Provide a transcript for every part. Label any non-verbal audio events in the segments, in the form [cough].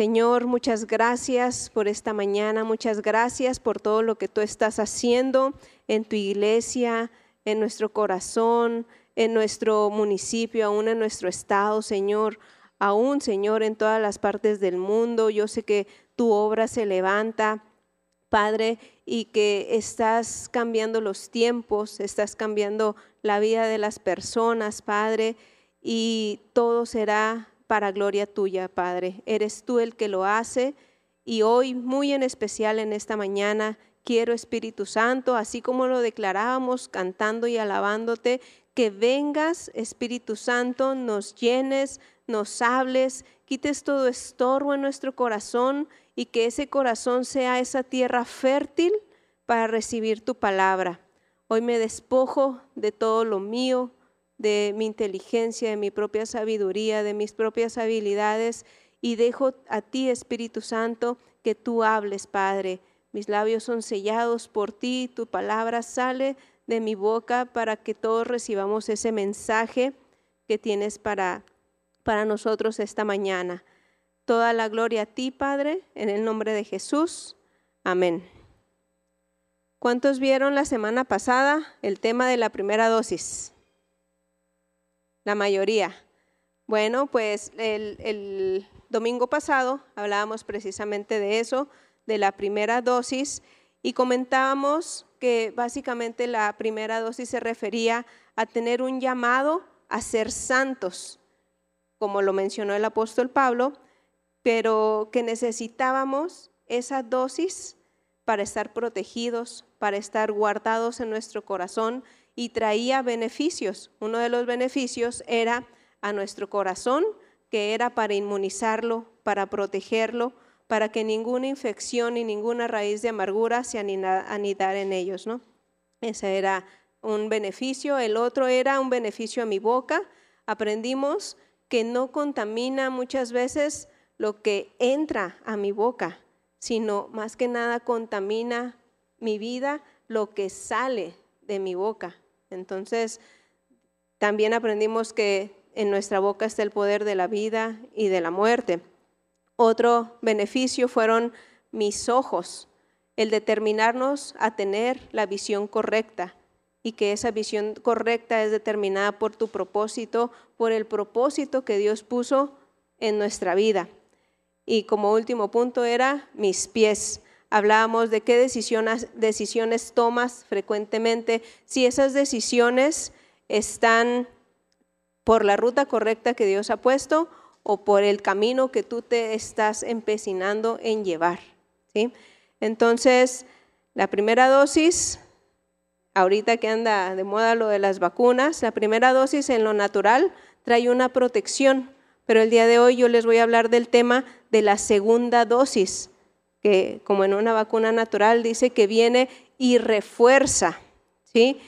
Señor, muchas gracias por esta mañana, muchas gracias por todo lo que tú estás haciendo en tu iglesia, en nuestro corazón, en nuestro municipio, aún en nuestro estado, Señor, aún, Señor, en todas las partes del mundo. Yo sé que tu obra se levanta, Padre, y que estás cambiando los tiempos, estás cambiando la vida de las personas, Padre, y todo será para gloria tuya, Padre. Eres tú el que lo hace y hoy, muy en especial en esta mañana, quiero Espíritu Santo, así como lo declarábamos cantando y alabándote, que vengas, Espíritu Santo, nos llenes, nos hables, quites todo estorbo en nuestro corazón y que ese corazón sea esa tierra fértil para recibir tu palabra. Hoy me despojo de todo lo mío, de mi inteligencia, de mi propia sabiduría, de mis propias habilidades y dejo a ti, Espíritu Santo, que tú hables, Padre. Mis labios son sellados por ti, tu palabra sale de mi boca para que todos recibamos ese mensaje que tienes para, para nosotros esta mañana. Toda la gloria a ti, Padre, en el nombre de Jesús. Amén. ¿Cuántos vieron la semana pasada el tema de la primera dosis? La mayoría. Bueno, pues el, domingo pasado hablábamos precisamente de eso, de la primera dosis, y comentábamos que básicamente la primera dosis se refería a tener un llamado a ser santos, como lo mencionó el apóstol Pablo, pero que necesitábamos esa dosis para estar protegidos, para estar guardados en nuestro corazón y traía beneficios. Uno de los beneficios era a nuestro corazón, que era para inmunizarlo, para protegerlo, para que ninguna infección y ninguna raíz de amargura se anidara en ellos, ¿no? Ese era un beneficio. El otro era un beneficio a mi boca. Aprendimos que no contamina muchas veces lo que entra a mi boca, sino más que nada contamina mi vida lo que sale de mi boca. Entonces, también aprendimos que en nuestra boca está el poder de la vida y de la muerte. Otro beneficio fueron mis ojos, el determinarnos a tener la visión correcta y que esa visión correcta es determinada por tu propósito, por el propósito que Dios puso en nuestra vida. Y como último punto era mis pies, hablábamos de qué decisiones, tomas frecuentemente, si esas decisiones están por la ruta correcta que Dios ha puesto o por el camino que tú te estás empecinando en llevar. ¿sí? Entonces, la primera dosis, ahorita que anda de moda lo de las vacunas, la primera dosis en lo natural trae una protección, pero el día de hoy yo les voy a hablar del tema de la segunda dosis que como en una vacuna natural dice que viene y refuerza, ¿sí?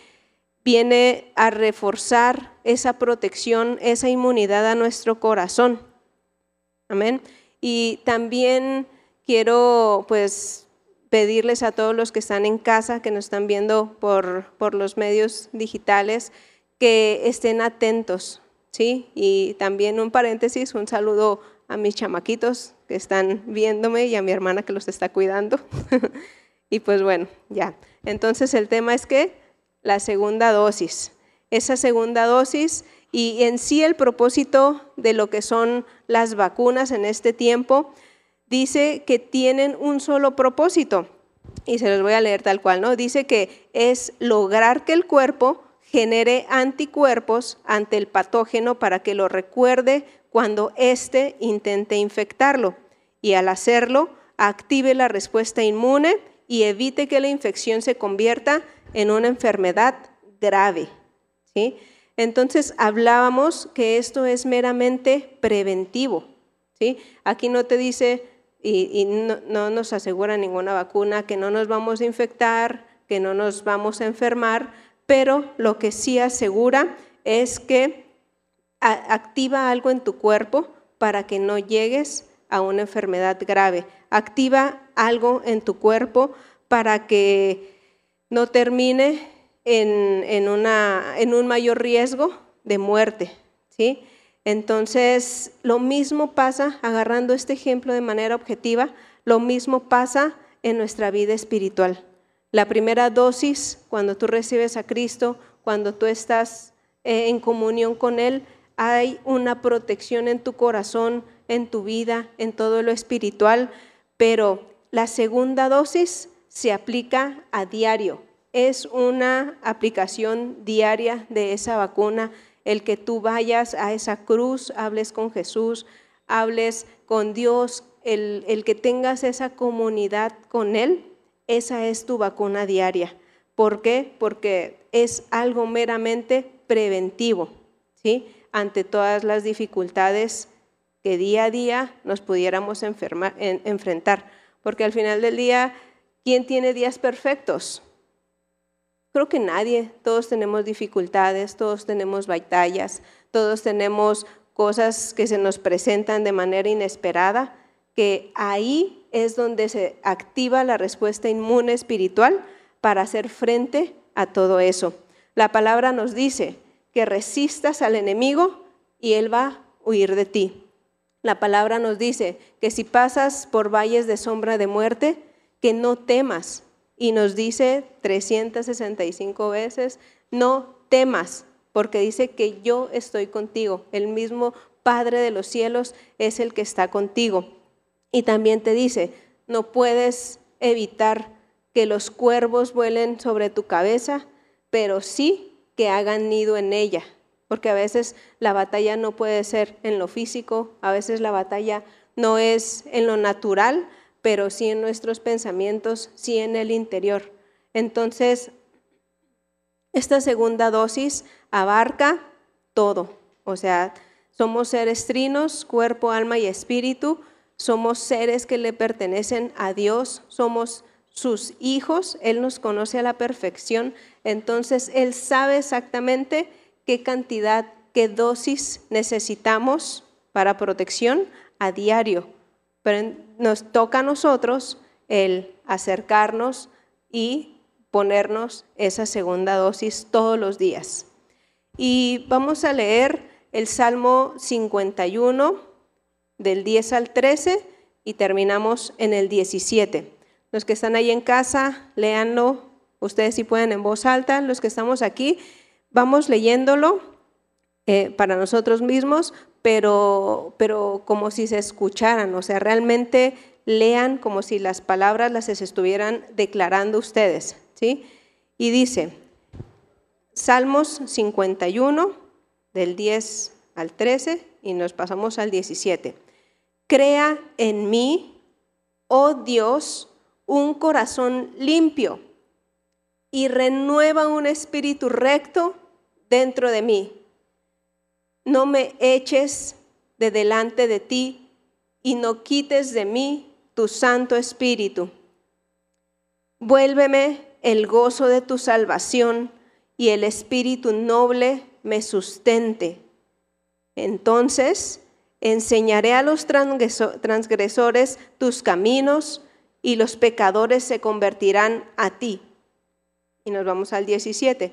Viene a reforzar esa protección, esa inmunidad a nuestro corazón. Amén. Y también quiero pues pedirles a todos los que están en casa, que nos están viendo por, por los medios digitales, que estén atentos, ¿sí? Y también un paréntesis, un saludo a mis chamaquitos que están viéndome y a mi hermana que los está cuidando. [laughs] y pues bueno, ya. Entonces el tema es que la segunda dosis, esa segunda dosis y en sí el propósito de lo que son las vacunas en este tiempo, dice que tienen un solo propósito. Y se los voy a leer tal cual, ¿no? Dice que es lograr que el cuerpo genere anticuerpos ante el patógeno para que lo recuerde cuando éste intente infectarlo y al hacerlo active la respuesta inmune y evite que la infección se convierta en una enfermedad grave. ¿sí? Entonces hablábamos que esto es meramente preventivo. ¿sí? Aquí no te dice y, no, no nos asegura ninguna vacuna que no nos vamos a infectar, que no nos vamos a enfermar, pero lo que sí asegura es que activa algo en tu cuerpo para que no llegues a una enfermedad grave. Activa algo en tu cuerpo para que no termine en, una, en un mayor riesgo de muerte. ¿sí? Entonces, lo mismo pasa, agarrando este ejemplo de manera objetiva, lo mismo pasa en nuestra vida espiritual. La primera dosis, cuando tú recibes a Cristo, cuando tú estás eh, en comunión con Él, hay una protección en tu corazón, en tu vida, en todo lo espiritual, pero la segunda dosis se aplica a diario. Es una aplicación diaria de esa vacuna, el que tú vayas a esa cruz, hables con Jesús, hables con Dios, el, el que tengas esa comunidad con Él, esa es tu vacuna diaria. ¿Por qué? Porque es algo meramente preventivo, ¿sí? Ante todas las dificultades que día a día nos pudiéramos enfrentar. Porque al final del día, ¿quién tiene días perfectos? Creo que nadie. Todos tenemos dificultades, todos tenemos batallas, todos tenemos cosas que se nos presentan de manera inesperada, que ahí es donde se activa la respuesta inmune espiritual para hacer frente a todo eso. La palabra nos dice que resistas al enemigo y él va a huir de ti. La palabra nos dice que si pasas por valles de sombra de muerte, que no temas. Y nos dice 365 veces, no temas, porque dice que yo estoy contigo. El mismo Padre de los cielos es el que está contigo. Y también te dice, no puedes evitar que los cuervos vuelen sobre tu cabeza, pero sí que hagan nido en ella porque a veces la batalla no puede ser en lo físico, a veces la batalla no es en lo natural, pero sí en nuestros pensamientos, sí en el interior. Entonces, esta segunda dosis abarca todo, o sea, somos seres trinos, cuerpo, alma y espíritu, somos seres que le pertenecen a Dios, somos sus hijos, Él nos conoce a la perfección, entonces Él sabe exactamente qué cantidad, qué dosis necesitamos para protección a diario. Pero nos toca a nosotros el acercarnos y ponernos esa segunda dosis todos los días. Y vamos a leer el Salmo 51 del 10 al 13 y terminamos en el 17. Los que están ahí en casa, léanlo, ustedes si pueden en voz alta, los que estamos aquí, vamos leyéndolo eh, para nosotros mismos, pero, pero como si se escucharan, o sea, realmente lean como si las palabras las estuvieran declarando ustedes, ¿sí? Y dice, Salmos 51, del 10 al 13, y nos pasamos al 17. Crea en mí, oh Dios, un corazón limpio y renueva un espíritu recto dentro de mí. No me eches de delante de ti y no quites de mí tu Santo Espíritu. Vuélveme el gozo de tu salvación y el espíritu noble me sustente. Entonces enseñaré a los transgresores tus caminos y los pecadores se convertirán a ti. Y nos vamos al 17.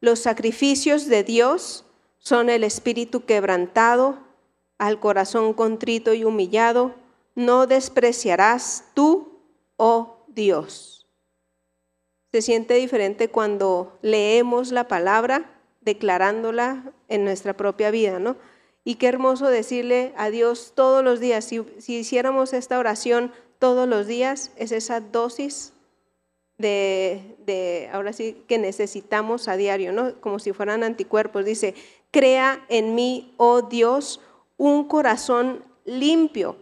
Los sacrificios de Dios son el espíritu quebrantado, al corazón contrito y humillado, no despreciarás tú, oh Dios. Se siente diferente cuando leemos la palabra, declarándola en nuestra propia vida, ¿no? Y qué hermoso decirle a Dios todos los días. Si, si hiciéramos esta oración todos los días, es esa dosis de, ahora sí, que necesitamos a diario, ¿no? Como si fueran anticuerpos. Dice, crea en mí, oh Dios, un corazón limpio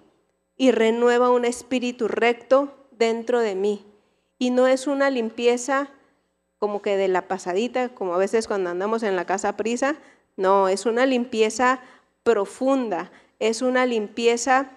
y renueva un espíritu recto dentro de mí. Y no es una limpieza como que de la pasadita, como a veces cuando andamos en la casa prisa, no, es una limpieza profunda, es una limpieza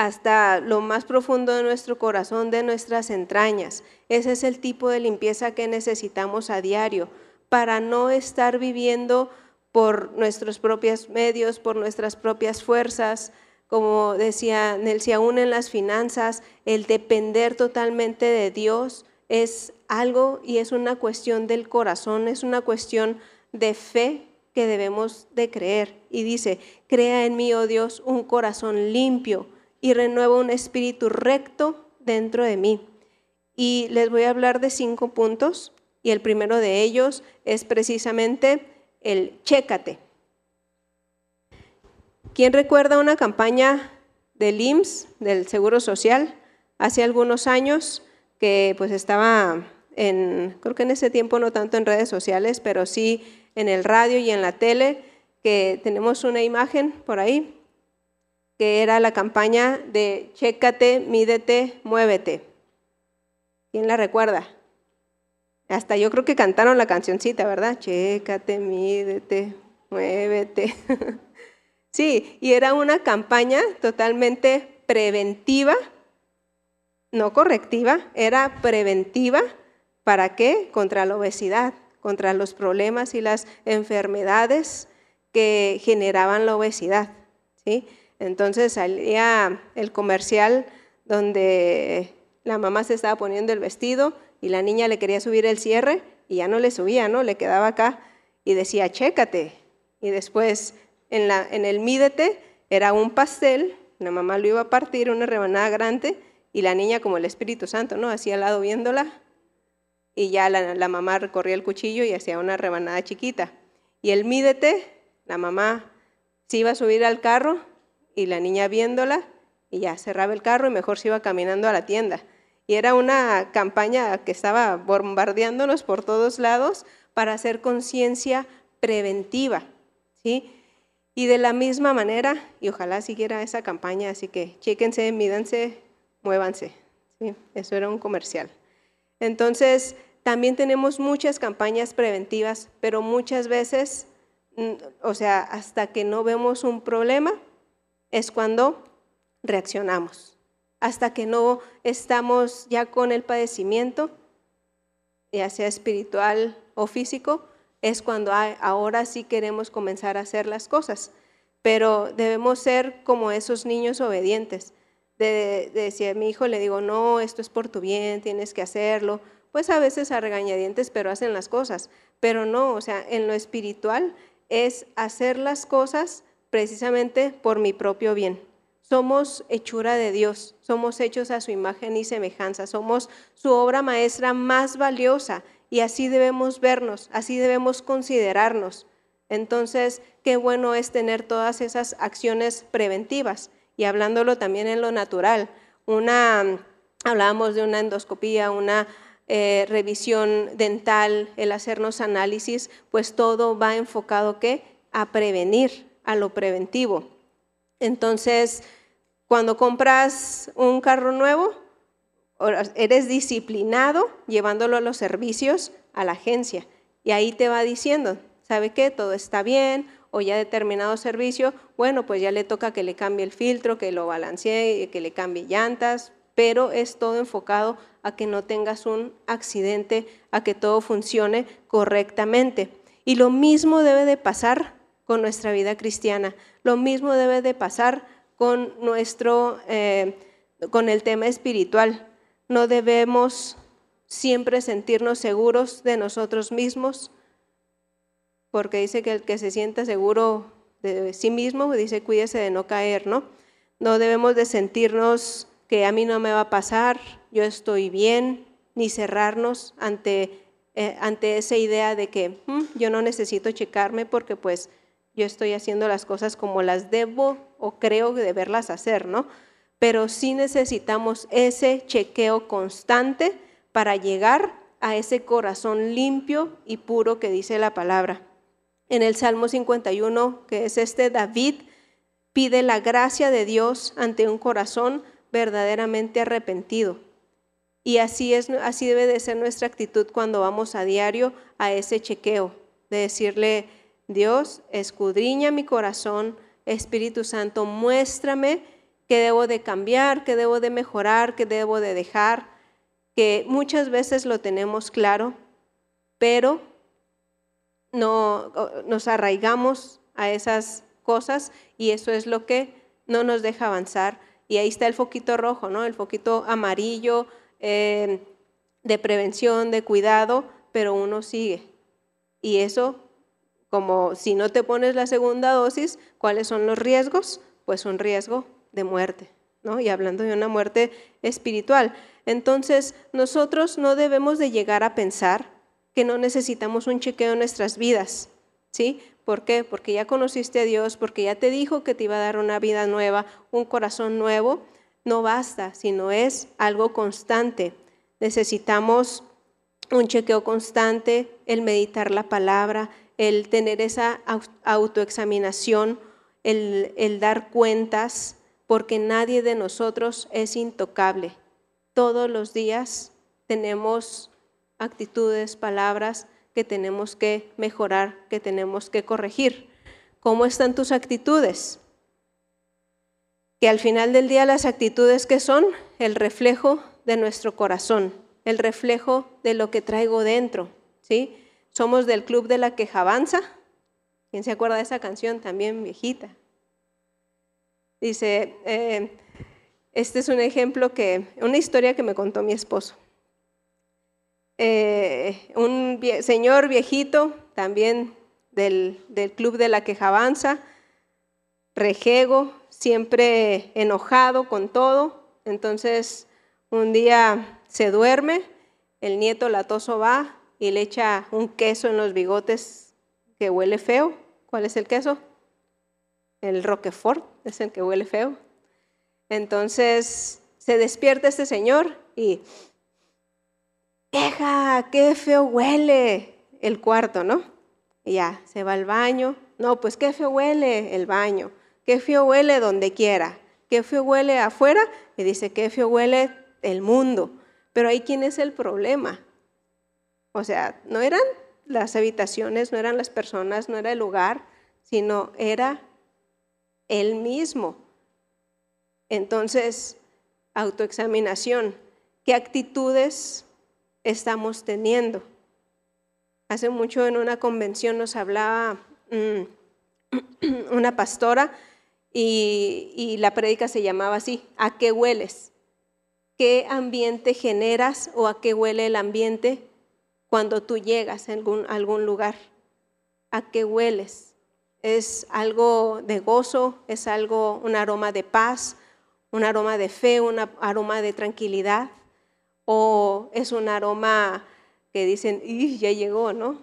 hasta lo más profundo de nuestro corazón, de nuestras entrañas. Ese es el tipo de limpieza que necesitamos a diario para no estar viviendo por nuestros propios medios, por nuestras propias fuerzas. Como decía Nelsi, aún en las finanzas, el depender totalmente de Dios es algo y es una cuestión del corazón, es una cuestión de fe que debemos de creer. Y dice, crea en mí, oh Dios, un corazón limpio y renueva un espíritu recto dentro de mí. Y les voy a hablar de cinco puntos y el primero de ellos es precisamente el chécate. ¿Quién recuerda una campaña del IMSS, del Seguro Social, hace algunos años que pues estaba en, creo que en ese tiempo no tanto en redes sociales, pero sí en el radio y en la tele, que tenemos una imagen por ahí, que era la campaña de Chécate, mídete, muévete. ¿Quién la recuerda? Hasta yo creo que cantaron la cancioncita, ¿verdad? Chécate, mídete, muévete. [laughs] sí, y era una campaña totalmente preventiva, no correctiva, era preventiva. ¿Para qué? Contra la obesidad, contra los problemas y las enfermedades que generaban la obesidad. ¿sí? Entonces salía el comercial donde la mamá se estaba poniendo el vestido y la niña le quería subir el cierre y ya no le subía, ¿no? Le quedaba acá y decía, chécate. Y después en, la, en el mídete era un pastel, la mamá lo iba a partir, una rebanada grande, y la niña como el Espíritu Santo, ¿no? Así al lado viéndola, y ya la, la mamá recorría el cuchillo y hacía una rebanada chiquita. Y el mídete, la mamá se iba a subir al carro y la niña viéndola, y ya cerraba el carro y mejor se iba caminando a la tienda. Y era una campaña que estaba bombardeándonos por todos lados para hacer conciencia preventiva, ¿sí? Y de la misma manera, y ojalá siguiera esa campaña, así que chéquense, mídanse, muévanse. ¿sí? Eso era un comercial. Entonces, también tenemos muchas campañas preventivas, pero muchas veces, mm, o sea, hasta que no vemos un problema, es cuando reaccionamos hasta que no estamos ya con el padecimiento, ya sea espiritual o físico, es cuando ahora sí queremos comenzar a hacer las cosas. Pero debemos ser como esos niños obedientes. De, de, a mi hijo le digo, no, esto es por tu bien, tienes que hacerlo, pues a veces a regañadientes, pero hacen las cosas. Pero no, o sea, en lo espiritual es hacer las cosas precisamente por mi propio bien. Somos hechura de Dios, somos hechos a su imagen y semejanza, somos su obra maestra más valiosa y así debemos vernos, así debemos considerarnos. Entonces, qué bueno es tener todas esas acciones preventivas y hablándolo también en lo natural. Una, hablábamos de una endoscopía, una eh, revisión dental, el hacernos análisis, pues todo va enfocado ¿qué? a prevenir, a lo preventivo. Entonces, cuando compras un carro nuevo, eres disciplinado llevándolo a los servicios a la agencia y ahí te va diciendo, ¿sabe qué? Todo está bien o ya determinado servicio, bueno, pues ya le toca que le cambie el filtro, que lo balancee, que le cambie llantas, pero es todo enfocado a que no tengas un accidente, a que todo funcione correctamente. Y lo mismo debe de pasar con nuestra vida cristiana, lo mismo debe de pasar con nuestro, eh, con el tema espiritual. No debemos siempre sentirnos seguros de nosotros mismos, porque dice que el que se sienta seguro de sí mismo, dice cuídese de no caer, ¿no? No debemos de sentirnos que a mí no me va a pasar, yo estoy bien, ni cerrarnos ante, eh, ante esa idea de que mm, yo no necesito checarme porque pues yo estoy haciendo las cosas como las debo o creo deberlas hacer, ¿no? Pero sí necesitamos ese chequeo constante para llegar a ese corazón limpio y puro que dice la palabra. En el Salmo 51, que es este, David pide la gracia de Dios ante un corazón verdaderamente arrepentido. Y así, es, así debe de ser nuestra actitud cuando vamos a diario a ese chequeo, de decirle, Dios, escudriña mi corazón, Espíritu Santo, muéstrame qué debo de cambiar, qué debo de mejorar, qué debo de dejar, que muchas veces lo tenemos claro, pero no nos arraigamos a esas cosas y eso es lo que no nos deja avanzar. Y ahí está el foquito rojo, ¿no? El foquito amarillo eh, de prevención, de cuidado, pero uno sigue. Y eso como si no te pones la segunda dosis, ¿cuáles son los riesgos? Pues un riesgo de muerte, ¿no? Y hablando de una muerte espiritual. Entonces, nosotros no debemos de llegar a pensar que no necesitamos un chequeo en nuestras vidas, ¿sí? ¿Por qué? Porque ya conociste a Dios, porque ya te dijo que te iba a dar una vida nueva, un corazón nuevo. No basta, sino es algo constante. Necesitamos un chequeo constante, el meditar la palabra, el tener esa autoexaminación, el, dar cuentas, porque nadie de nosotros es intocable. Todos los días tenemos actitudes, palabras que tenemos que mejorar, que tenemos que corregir. ¿Cómo están tus actitudes? Que al final del día las actitudes que son el reflejo de nuestro corazón, el reflejo de lo que traigo dentro, ¿sí? Somos del club de la quejabanza. ¿Quién se acuerda de esa canción también viejita? Dice, eh, este es un ejemplo que, una historia que me contó mi esposo. Eh, un señor viejito, también del, club de la quejabanza, rejego, siempre enojado con todo. Entonces, un día se duerme, el nieto latoso va y le echa un queso en los bigotes que huele feo. ¿Cuál es el queso? El Roquefort es el que huele feo. Entonces se despierta este señor y ¡Queja! qué feo huele el cuarto, ¿no? Y ya, se va al baño. No, pues qué feo huele el baño. Qué feo huele donde quiera. Qué feo huele afuera. Y dice, qué feo huele el mundo. Pero ahí, ¿quién es el problema? O sea, no eran las habitaciones, no eran las personas, no era el lugar, sino era él mismo. Entonces, autoexaminación. ¿Qué actitudes estamos teniendo. Hace mucho en una convención nos hablaba mm, [clears throat] una pastora y, la prédica se llamaba así, ¿a qué hueles? ¿Qué ambiente generas o a qué huele el ambiente cuando tú llegas a algún, lugar? ¿A qué hueles? ¿Es algo de gozo? ¿Es algo, un aroma de paz? ¿Un aroma de fe? ¿Un aroma de tranquilidad? o es un aroma que dicen, y ya llegó, ¿no?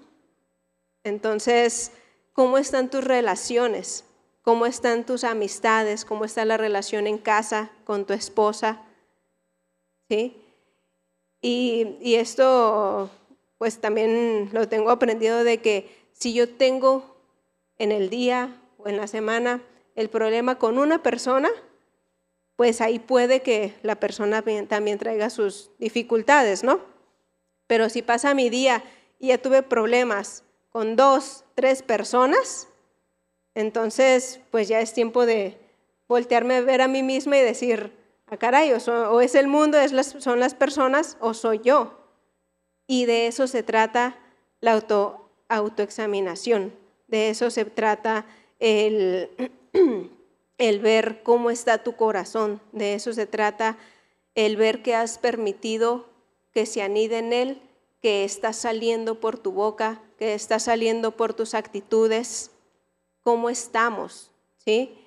Entonces, ¿cómo están tus relaciones? ¿Cómo están tus amistades? ¿Cómo está la relación en casa con tu esposa? ¿Sí? Y, y esto, pues también lo tengo aprendido de que si yo tengo en el día o en la semana el problema con una persona, pues ahí puede que la persona también traiga sus dificultades, ¿no? Pero si pasa mi día y ya tuve problemas con dos, tres personas, entonces pues ya es tiempo de voltearme a ver a mí misma y decir, ah, caray, o, es el mundo, es son las personas o soy yo. Y de eso se trata la auto, autoexaminación, de eso se trata el [clears throat] el ver cómo está tu corazón. De eso se trata, el ver que has permitido que se anide en él, que está saliendo por tu boca, que está saliendo por tus actitudes. ¿Cómo estamos? ¿Sí?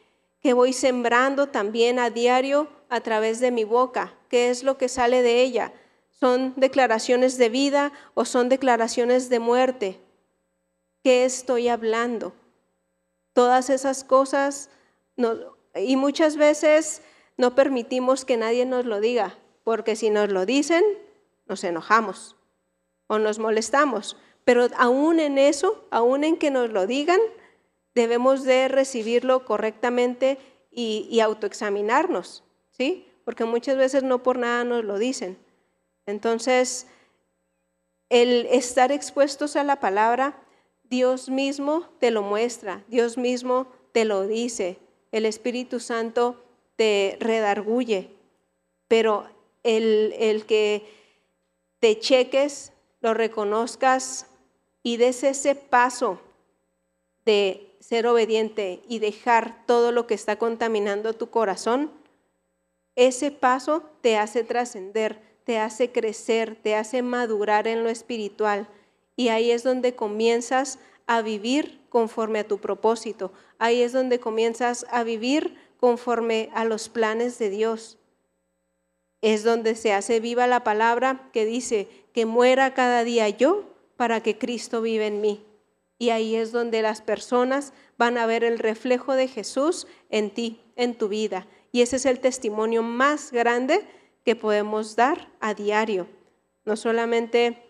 Que voy sembrando también a diario a través de mi boca. ¿Qué es lo que sale de ella? ¿Son declaraciones de vida o son declaraciones de muerte? ¿Qué estoy hablando? Todas esas cosas y muchas veces no permitimos que nadie nos lo diga, porque si nos lo dicen, nos enojamos o nos molestamos. Pero aún en eso, aún en que nos lo digan, debemos de recibirlo correctamente y, y autoexaminarnos, ¿sí? Porque muchas veces no por nada nos lo dicen. Entonces, el estar expuestos a la palabra, Dios mismo te lo muestra, Dios mismo te lo dice, el Espíritu Santo te redarguye, pero el, que te cheques, lo reconozcas y des ese paso de ser obediente y dejar todo lo que está contaminando tu corazón, ese paso te hace trascender, te hace crecer, te hace madurar en lo espiritual. Y ahí es donde comienzas a vivir conforme a tu propósito. Ahí es donde comienzas a vivir conforme a los planes de Dios. Es donde se hace viva la palabra que dice que muera cada día yo para que Cristo vive en mí. Y ahí es donde las personas van a ver el reflejo de Jesús en ti, en tu vida. Y ese es el testimonio más grande que podemos dar a diario. No solamente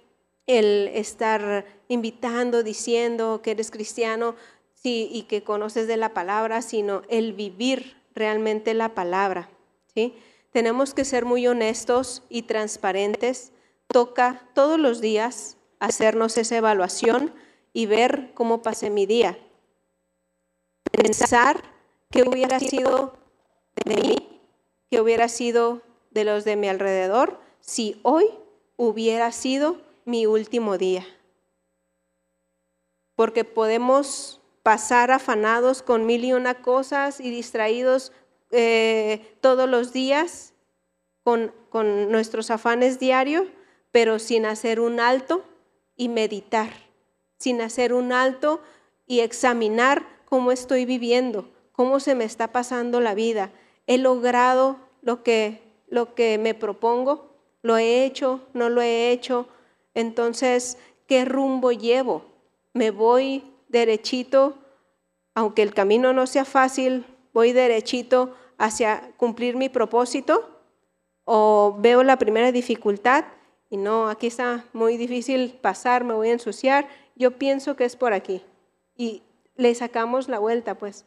el estar invitando, diciendo que eres cristiano sí, y que conoces de la palabra, sino el vivir realmente la palabra. ¿sí? Tenemos que ser muy honestos y transparentes. Toca todos los días hacernos esa evaluación y ver cómo pasé mi día. Pensar que hubiera sido de mí, que hubiera sido de los de mi alrededor, si hoy hubiera sido mi último día. Porque podemos pasar afanados con mil y una cosas y distraídos eh, todos los días con, con nuestros afanes diarios, pero sin hacer un alto y meditar, sin hacer un alto y examinar cómo estoy viviendo, cómo se me está pasando la vida. ¿He logrado lo que, lo que me propongo? ¿Lo he hecho? ¿No lo he hecho? Entonces, ¿qué rumbo llevo? ¿Me voy derechito, aunque el camino no sea fácil, voy derechito hacia cumplir mi propósito? ¿O veo la primera dificultad y no, aquí está muy difícil pasar, me voy a ensuciar? Yo pienso que es por aquí. Y le sacamos la vuelta, pues.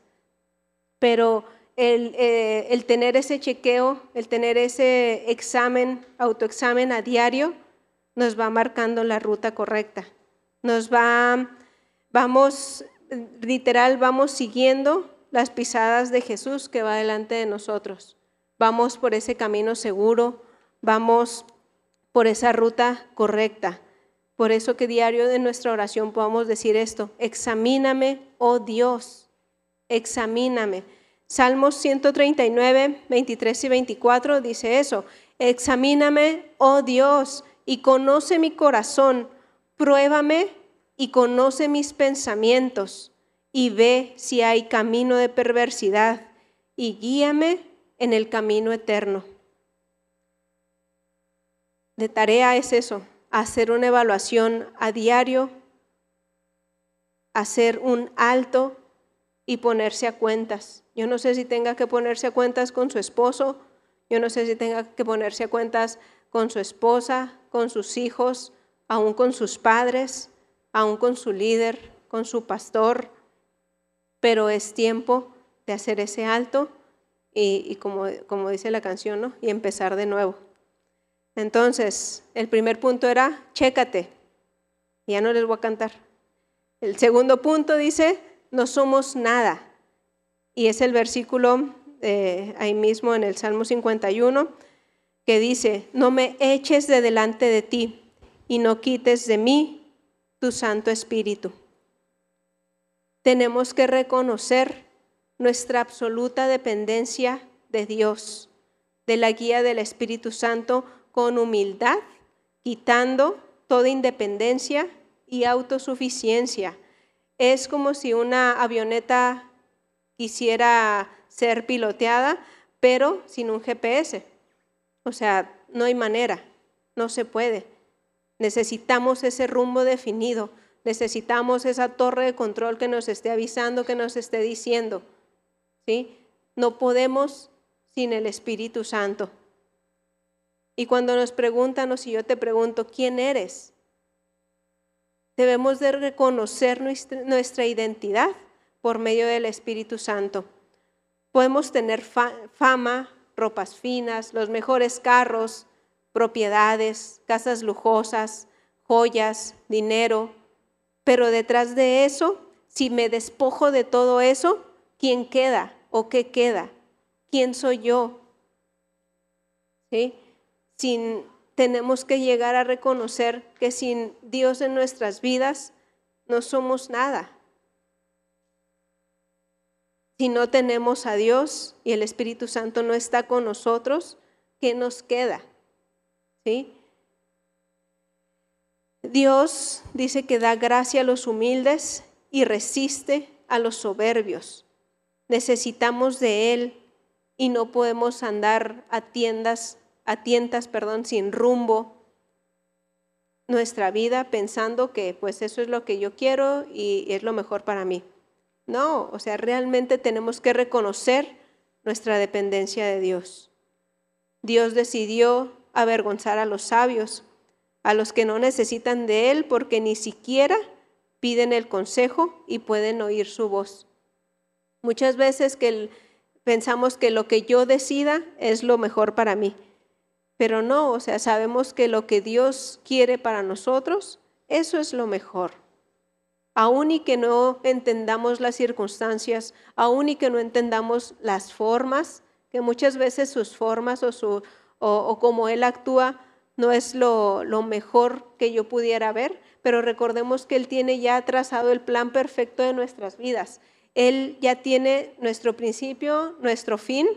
Pero el, eh, el, tener ese chequeo, el tener ese examen, autoexamen a diario, nos va marcando la ruta correcta. Nos va, vamos, literal, vamos siguiendo las pisadas de Jesús que va delante de nosotros. Vamos por ese camino seguro, vamos por esa ruta correcta. Por eso que diario de nuestra oración podamos decir esto, examíname, oh Dios, examíname. Salmos 139, 23 y 24 dice eso, examíname, oh Dios, y conoce mi corazón, pruébame y conoce mis pensamientos, y ve si hay camino de perversidad, y guíame en el camino eterno. De tarea es eso, hacer una evaluación a diario, hacer un alto y ponerse a cuentas. Yo no sé si tenga que ponerse a cuentas con su esposo, yo no sé si tenga que ponerse a cuentas con su esposa, con sus hijos, aún con sus padres, aún con su líder, con su pastor, pero es tiempo de hacer ese alto y, como, dice la canción, ¿no? y empezar de nuevo. Entonces, el primer punto era, chécate, ya no les voy a cantar. El segundo punto dice, no somos nada, y es el versículo eh, ahí mismo en el Salmo 51 que dice, no me eches de delante de ti y no quites de mí tu Santo Espíritu. Tenemos que reconocer nuestra absoluta dependencia de Dios, de la guía del Espíritu Santo con humildad, quitando toda independencia y autosuficiencia. Es como si una avioneta quisiera ser piloteada, pero sin un GPS. O sea, no hay manera, no se puede. Necesitamos ese rumbo definido, necesitamos esa torre de control que nos esté avisando, que nos esté diciendo. ¿sí? No podemos sin el Espíritu Santo. Y cuando nos preguntan, o si yo te pregunto, ¿quién eres? Debemos de reconocer nuestra identidad por medio del Espíritu Santo. Podemos tener fama, ropas finas, los mejores carros, propiedades, casas lujosas, joyas, dinero. Pero detrás de eso, si me despojo de todo eso, ¿quién queda o qué queda? ¿Quién soy yo? ¿Sí? Sin, tenemos que llegar a reconocer que sin Dios en nuestras vidas no somos nada. Si no tenemos a Dios y el Espíritu Santo no está con nosotros, ¿qué nos queda? Dios dice que da gracia a los humildes y resiste a los soberbios. Necesitamos de Él y no podemos andar a tiendas, a tientas, perdón, sin rumbo nuestra vida pensando que pues eso es lo que yo quiero y es lo mejor para mí. No, o sea, realmente tenemos que reconocer nuestra dependencia de Dios. Dios decidió avergonzar a los sabios, a los que no necesitan de Él porque ni siquiera piden el consejo y pueden oír su voz. Muchas veces que pensamos que lo que yo decida es lo mejor para mí, pero no, o sea, sabemos que lo que Dios quiere para nosotros, eso es lo mejor. Aún y que no entendamos las circunstancias, aún y que no entendamos las formas, que muchas veces sus formas o, su, o, como Él actúa no es lo mejor que yo pudiera ver, pero recordemos que Él tiene ya trazado el plan perfecto de nuestras vidas. Él ya tiene nuestro principio, nuestro fin,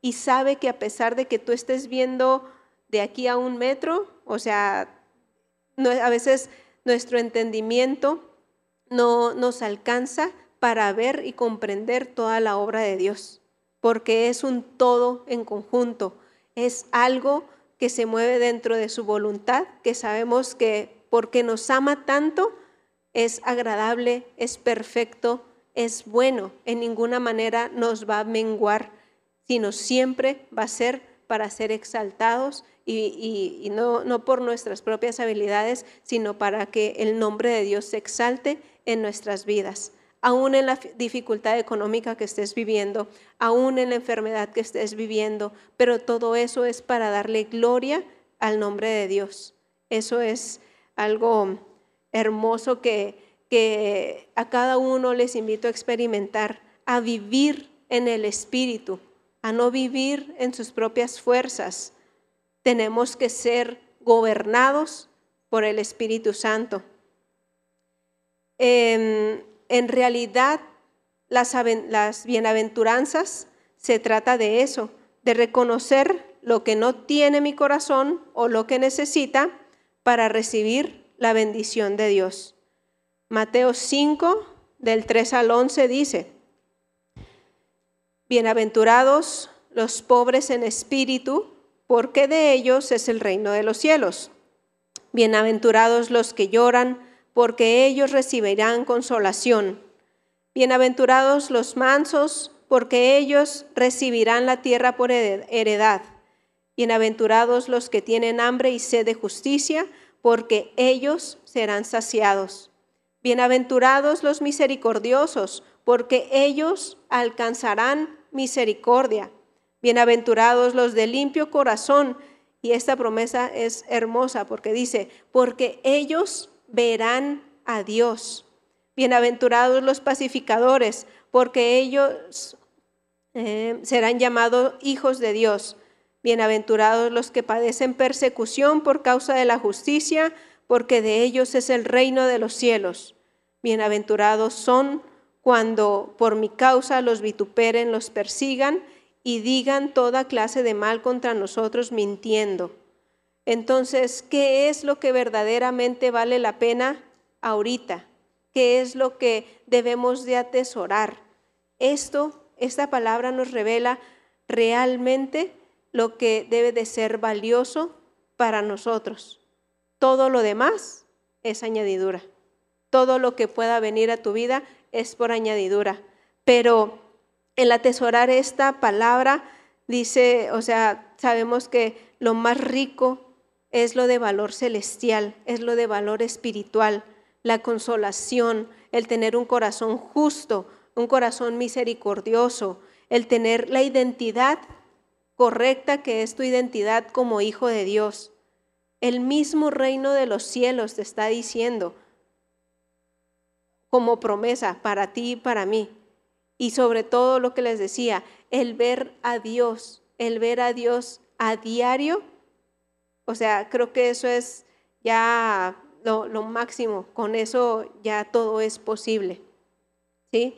y sabe que a pesar de que tú estés viendo de aquí a un metro, o sea, a veces nuestro entendimiento no nos alcanza para ver y comprender toda la obra de Dios, porque es un todo en conjunto, es algo que se mueve dentro de su voluntad, que sabemos que porque nos ama tanto, es agradable, es perfecto, es bueno, en ninguna manera nos va a menguar, sino siempre va a ser para ser exaltados y, no, por nuestras propias habilidades, sino para que el nombre de Dios se exalte en nuestras vidas. Aún en la dificultad económica que estés viviendo, aún en la enfermedad que estés viviendo, pero todo eso es para darle gloria al nombre de Dios. Eso es algo hermoso que, que a cada uno les invito a experimentar, a vivir en el Espíritu, a no vivir en sus propias fuerzas, tenemos que ser gobernados por el Espíritu Santo. En, realidad, las, las bienaventuranzas se trata de eso, de reconocer lo que no tiene mi corazón o lo que necesita para recibir la bendición de Dios. Mateo 5, del 3 al 11 dice, Bienaventurados los pobres en espíritu, porque de ellos es el reino de los cielos. Bienaventurados los que lloran, porque ellos recibirán consolación. Bienaventurados los mansos, porque ellos recibirán la tierra por heredad. Bienaventurados los que tienen hambre y sed de justicia, porque ellos serán saciados. Bienaventurados los misericordiosos, porque ellos alcanzarán misericordia. Bienaventurados los de limpio corazón. Y esta promesa es hermosa porque dice, porque ellos verán a Dios. Bienaventurados los pacificadores, porque ellos eh, serán llamados hijos de Dios. Bienaventurados los que padecen persecución por causa de la justicia, porque de ellos es el reino de los cielos. Bienaventurados son cuando por mi causa los vituperen, los persigan y digan toda clase de mal contra nosotros mintiendo. Entonces, ¿qué es lo que verdaderamente vale la pena ahorita? ¿Qué es lo que debemos de atesorar? Esto, esta palabra nos revela realmente lo que debe de ser valioso para nosotros. Todo lo demás es añadidura. Todo lo que pueda venir a tu vida es por añadidura. Pero el atesorar esta palabra dice, o sea, sabemos que lo más rico es lo de valor celestial, es lo de valor espiritual, la consolación, el tener un corazón justo, un corazón misericordioso, el tener la identidad correcta que es tu identidad como hijo de Dios. El mismo reino de los cielos te está diciendo como promesa para ti y para mí. Y sobre todo lo que les decía, el ver a Dios, el ver a Dios a diario, o sea, creo que eso es ya lo, máximo, con eso ya todo es posible. ¿Sí?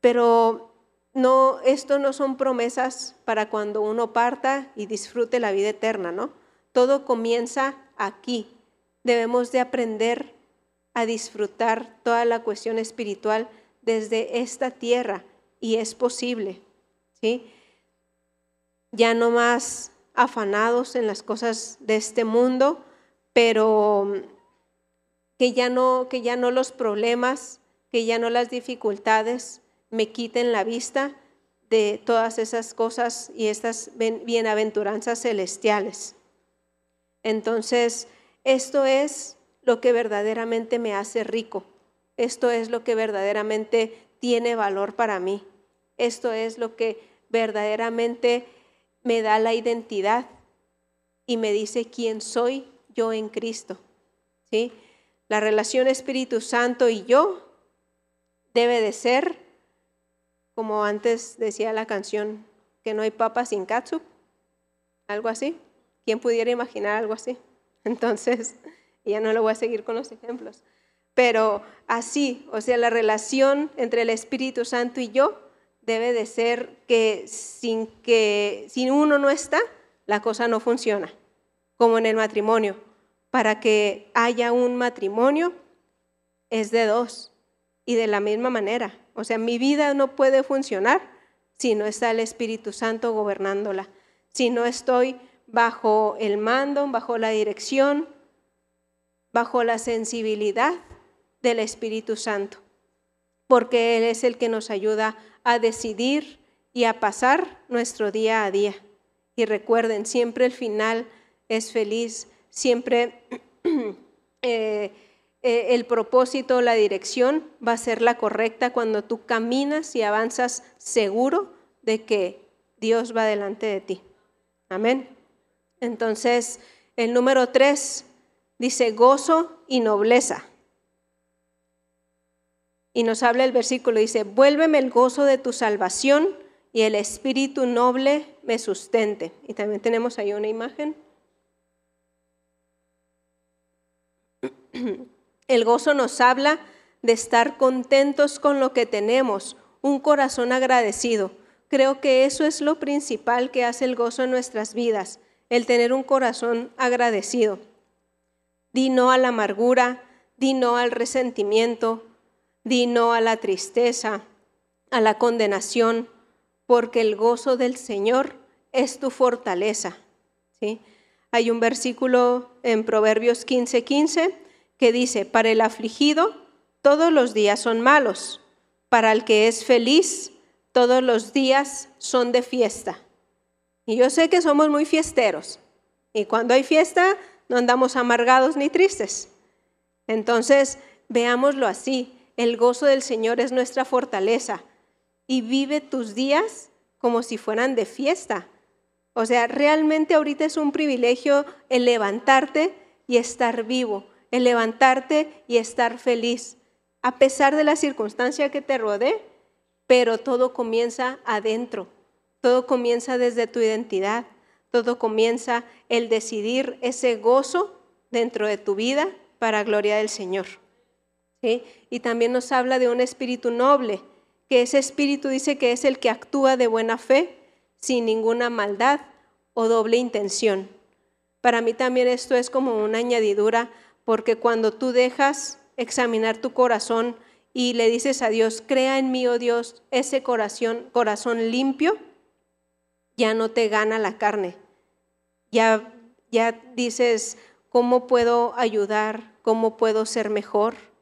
Pero no, esto no son promesas para cuando uno parta y disfrute la vida eterna, ¿no? Todo comienza aquí. Debemos de aprender a disfrutar toda la cuestión espiritual desde esta tierra y es posible, ¿sí? Ya no más afanados en las cosas de este mundo, pero que ya no que ya no los problemas, que ya no las dificultades me quiten la vista de todas esas cosas y estas bienaventuranzas celestiales. Entonces, esto es lo que verdaderamente me hace rico. Esto es lo que verdaderamente tiene valor para mí. Esto es lo que verdaderamente me da la identidad y me dice quién soy yo en Cristo. ¿Sí? La relación Espíritu Santo y yo debe de ser, como antes decía la canción, que no hay papa sin katsup, algo así. ¿Quién pudiera imaginar algo así? [laughs] Entonces, ya no lo voy a seguir con los ejemplos. Pero así, o sea, la relación entre el Espíritu Santo y yo debe de ser que sin que si uno no está, la cosa no funciona, como en el matrimonio. Para que haya un matrimonio es de dos y de la misma manera. O sea, mi vida no puede funcionar si no está el Espíritu Santo gobernándola, si no estoy bajo el mando, bajo la dirección, bajo la sensibilidad del Espíritu Santo, porque Él es el que nos ayuda a decidir y a pasar nuestro día a día. Y recuerden, siempre el final es feliz, siempre [clears throat] eh, eh, el propósito, la dirección va a ser la correcta cuando tú caminas y avanzas seguro de que Dios va delante de ti. Amén. Entonces, el número tres dice gozo y nobleza. Y nos habla el versículo, dice, vuélveme el gozo de tu salvación y el espíritu noble me sustente. Y también tenemos ahí una imagen. [clears throat] El gozo nos habla de estar contentos con lo que tenemos, un corazón agradecido. Creo que eso es lo principal que hace el gozo en nuestras vidas, el tener un corazón agradecido. Di no a la amargura, di no al resentimiento, di no a la tristeza, a la condenación, porque el gozo del Señor es tu fortaleza. ¿sí? Hay un versículo en Proverbios 15:15 15, que dice, para el afligido todos los días son malos, para el que es feliz todos los días son de fiesta. Y yo sé que somos muy fiesteros. Y cuando hay fiesta, no andamos amargados ni tristes. Entonces, veámoslo así. El gozo del Señor es nuestra fortaleza. Y vive tus días como si fueran de fiesta. O sea, realmente ahorita es un privilegio el levantarte y estar vivo, el levantarte y estar feliz, a pesar de la circunstancia que te rodee, pero todo comienza adentro, todo comienza desde tu identidad, todo comienza el decidir ese gozo dentro de tu vida para gloria del Señor. Y también nos habla de un espíritu noble, que ese espíritu dice que es el que actúa de buena fe, sin ninguna maldad o doble intención. Para mí también esto es como una añadidura, porque cuando tú dejas examinar tu corazón y le dices a Dios, crea en mí, oh Dios, ese corazón, corazón limpio, ya no te gana la carne. Ya, ya dices, ¿cómo puedo ayudar? ¿Cómo puedo ser mejor?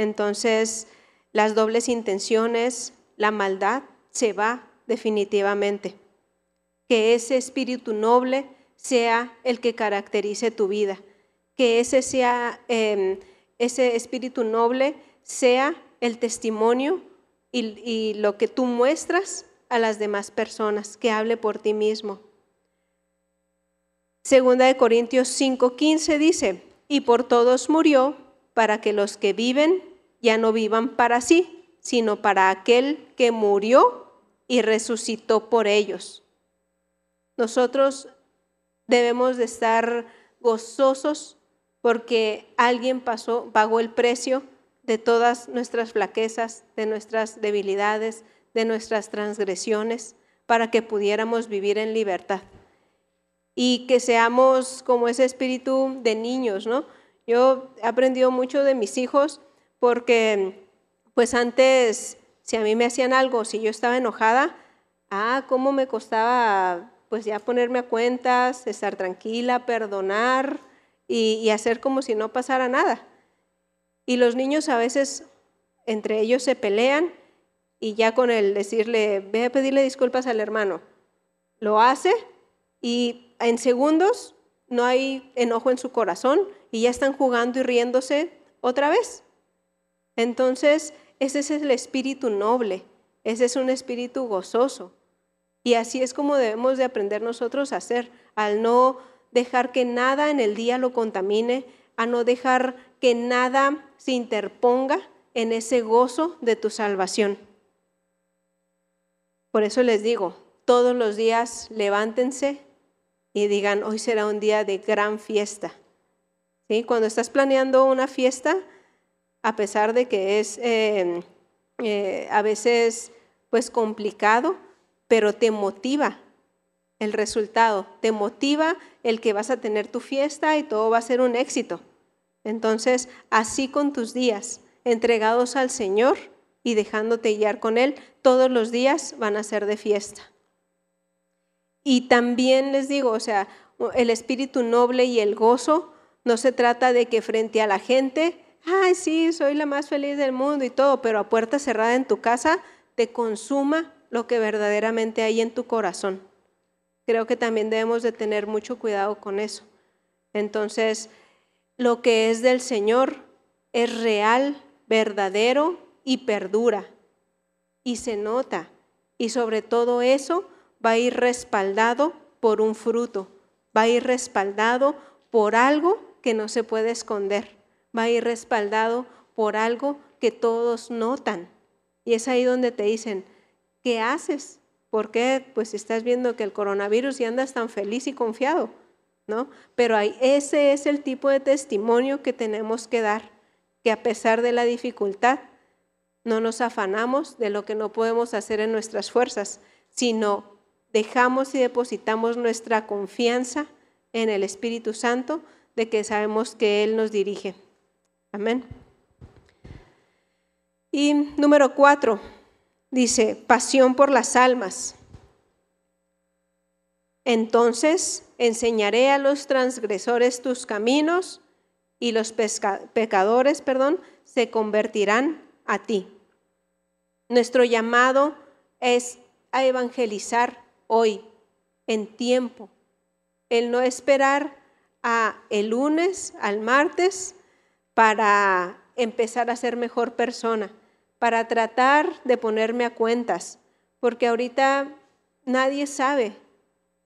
Entonces, las dobles intenciones, la maldad, se va definitivamente. Que ese espíritu noble sea el que caracterice tu vida. Que ese, sea, em, ese espíritu noble sea el testimonio y, lo que tú muestras a las demás personas, que hable por ti mismo. Segunda de Corintios 5:15 dice, y por todos murió para que los que viven ya no vivan para sí, sino para aquel que murió y resucitó por ellos. Nosotros debemos de estar gozosos porque alguien pasó, pagó el precio de todas nuestras flaquezas, de nuestras debilidades, de nuestras transgresiones, para que pudiéramos vivir en libertad. Y que seamos como ese espíritu de niños, ¿no? Yo he aprendido mucho de mis hijos porque pues antes, si a mí me hacían algo, si yo estaba enojada, ah, cómo me costaba pues ya ponerme a cuentas, estar tranquila, perdonar y, y hacer como si no pasara nada. Y los niños a veces entre ellos se pelean y ya con el decirle, ve a pedirle disculpas al hermano, lo hace y en segundos no hay enojo en su corazón y ya están jugando y riéndose otra vez. Entonces, ese es el espíritu noble, ese es un espíritu gozoso. Y así es como debemos de aprender nosotros a hacer, al no dejar que nada en el día lo contamine, a no dejar que nada se interponga en ese gozo de tu salvación. Por eso les digo, todos los días levántense y digan, hoy será un día de gran fiesta. ¿Sí? Cuando estás planeando una fiesta, a pesar de que es eh, eh, a veces pues complicado, pero te motiva el resultado, te motiva el que vas a tener tu fiesta y todo va a ser un éxito. Entonces, así con tus días, entregados al Señor y dejándote guiar con Él, todos los días van a ser de fiesta. Y también les digo, o sea, el espíritu noble y el gozo no se trata de que frente a la gente, ay, sí, soy la más feliz del mundo y todo, pero a puerta cerrada en tu casa te consuma lo que verdaderamente hay en tu corazón. Creo que también debemos de tener mucho cuidado con eso. Entonces, lo que es del Señor es real, verdadero y perdura. Y se nota. Y sobre todo eso, va a ir respaldado por un fruto, va a ir respaldado por algo que no se puede esconder, va a ir respaldado por algo que todos notan. Y es ahí donde te dicen, ¿qué haces? ¿Por qué? Pues estás viendo que el coronavirus y andas tan feliz y confiado, ¿no? Pero ahí, ese es el tipo de testimonio que tenemos que dar, que a pesar de la dificultad, no nos afanamos de lo que no podemos hacer en nuestras fuerzas, sino dejamos y depositamos nuestra confianza en el Espíritu Santo de que sabemos que Él nos dirige. Amén. Y número cuatro, dice, pasión por las almas. Entonces enseñaré a los transgresores tus caminos y los pecadores, perdón, se convertirán a ti. Nuestro llamado es a evangelizar hoy, en tiempo. El no esperar a el lunes, al martes, para empezar a ser mejor persona, para tratar de ponerme a cuentas, porque ahorita nadie sabe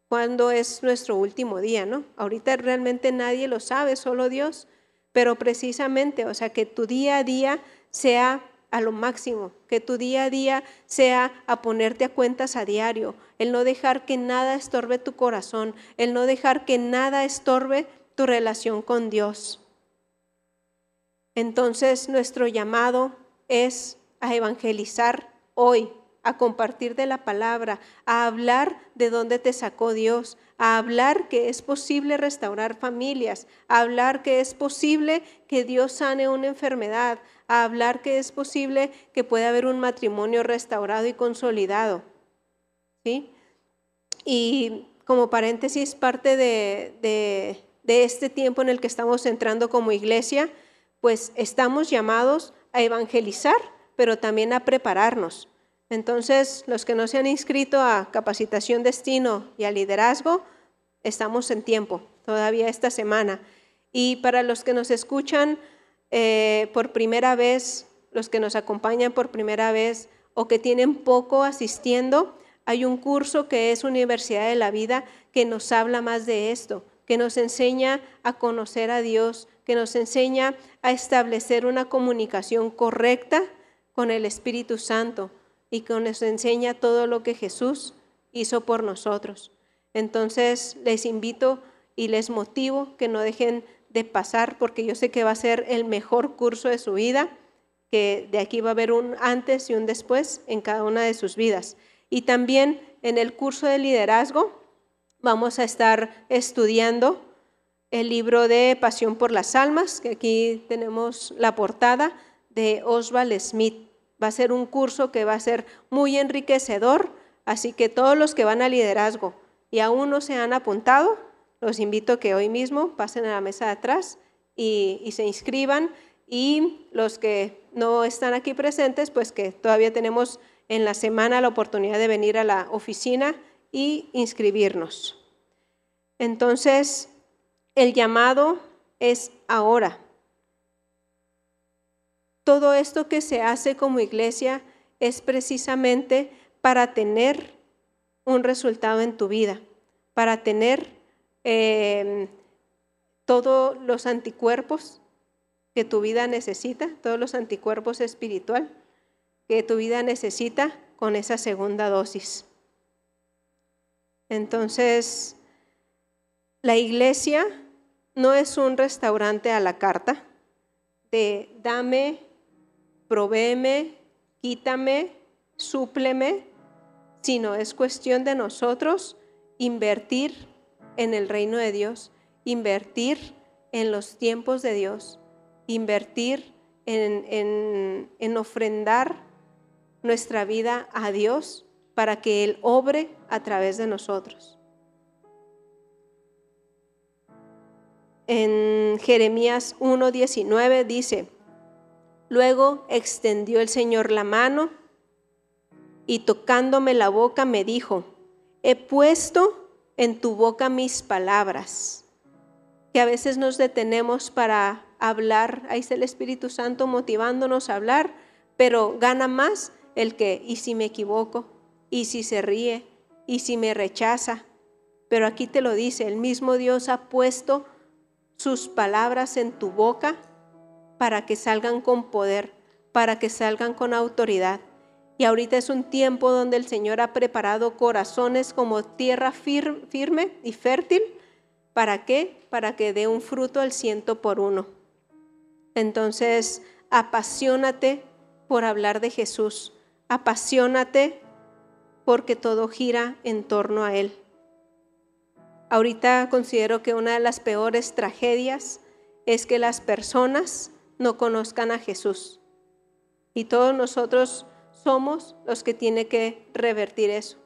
cuándo es nuestro último día, ¿no? Ahorita realmente nadie lo sabe, solo Dios, pero precisamente, o sea, que tu día a día sea a lo máximo, que tu día a día sea a ponerte a cuentas a diario, el no dejar que nada estorbe tu corazón, el no dejar que nada estorbe tu relación con Dios. Entonces nuestro llamado es a evangelizar hoy, a compartir de la palabra, a hablar de dónde te sacó Dios, a hablar que es posible restaurar familias, a hablar que es posible que Dios sane una enfermedad, a hablar que es posible que pueda haber un matrimonio restaurado y consolidado. ¿Sí? Y como paréntesis, parte de, de este tiempo en el que estamos entrando como iglesia, pues estamos llamados a evangelizar, pero también a prepararnos. Entonces, los que no se han inscrito a capacitación destino y a liderazgo, estamos en tiempo, todavía esta semana. Y para los que nos escuchan eh, por primera vez, los que nos acompañan por primera vez o que tienen poco asistiendo, hay un curso que es Universidad de la Vida que nos habla más de esto, que nos enseña a conocer a Dios, que nos enseña a establecer una comunicación correcta con el Espíritu Santo y que nos enseña todo lo que Jesús hizo por nosotros. Entonces les invito y les motivo que no dejen de pasar porque yo sé que va a ser el mejor curso de su vida, que de aquí va a haber un antes y un después en cada una de sus vidas. Y también en el curso de liderazgo vamos a estar estudiando el libro de Pasión por las Almas, que aquí tenemos la portada de Oswald Smith. Va a ser un curso que va a ser muy enriquecedor, así que todos los que van a liderazgo y aún no se han apuntado, los invito que hoy mismo pasen a la mesa de atrás y se inscriban y los que no están aquí presentes, pues que todavía tenemos en la semana la oportunidad de venir a la oficina y inscribirnos. Entonces, el llamado es ahora. Todo esto que se hace como iglesia es precisamente para tener un resultado en tu vida, para tener eh, todos los anticuerpos que tu vida necesita, todos los anticuerpos espiritual que tu vida necesita con esa segunda dosis. Entonces, la iglesia no es un restaurante a la carta de dame, provéeme, quítame, súpleme, sino es cuestión de nosotros invertir en el reino de Dios, invertir en los tiempos de Dios, invertir en, en, ofrendar nuestra vida a Dios para que Él obre a través de nosotros. En Jeremías 1.19 dice, luego extendió el Señor la mano y tocándome la boca me dijo, he puesto en tu boca mis palabras, que a veces nos detenemos para hablar, ahí está el Espíritu Santo motivándonos a hablar, pero gana más el que, ¿y si me equivoco? ¿Y si se ríe? ¿Y si me rechaza? Pero aquí te lo dice, el mismo Dios ha puesto sus palabras en tu boca para que salgan con poder, para que salgan con autoridad. Y ahorita es un tiempo donde el Señor ha preparado corazones como tierra firme y fértil. ¿Para qué? Para que dé un fruto al ciento por uno. Entonces, apasionate por hablar de Jesús. Apasionate porque todo gira en torno a Él. Ahorita considero que una de las peores tragedias es que las personas no conozcan a Jesús. Y todos nosotros somos los que tienen que revertir eso.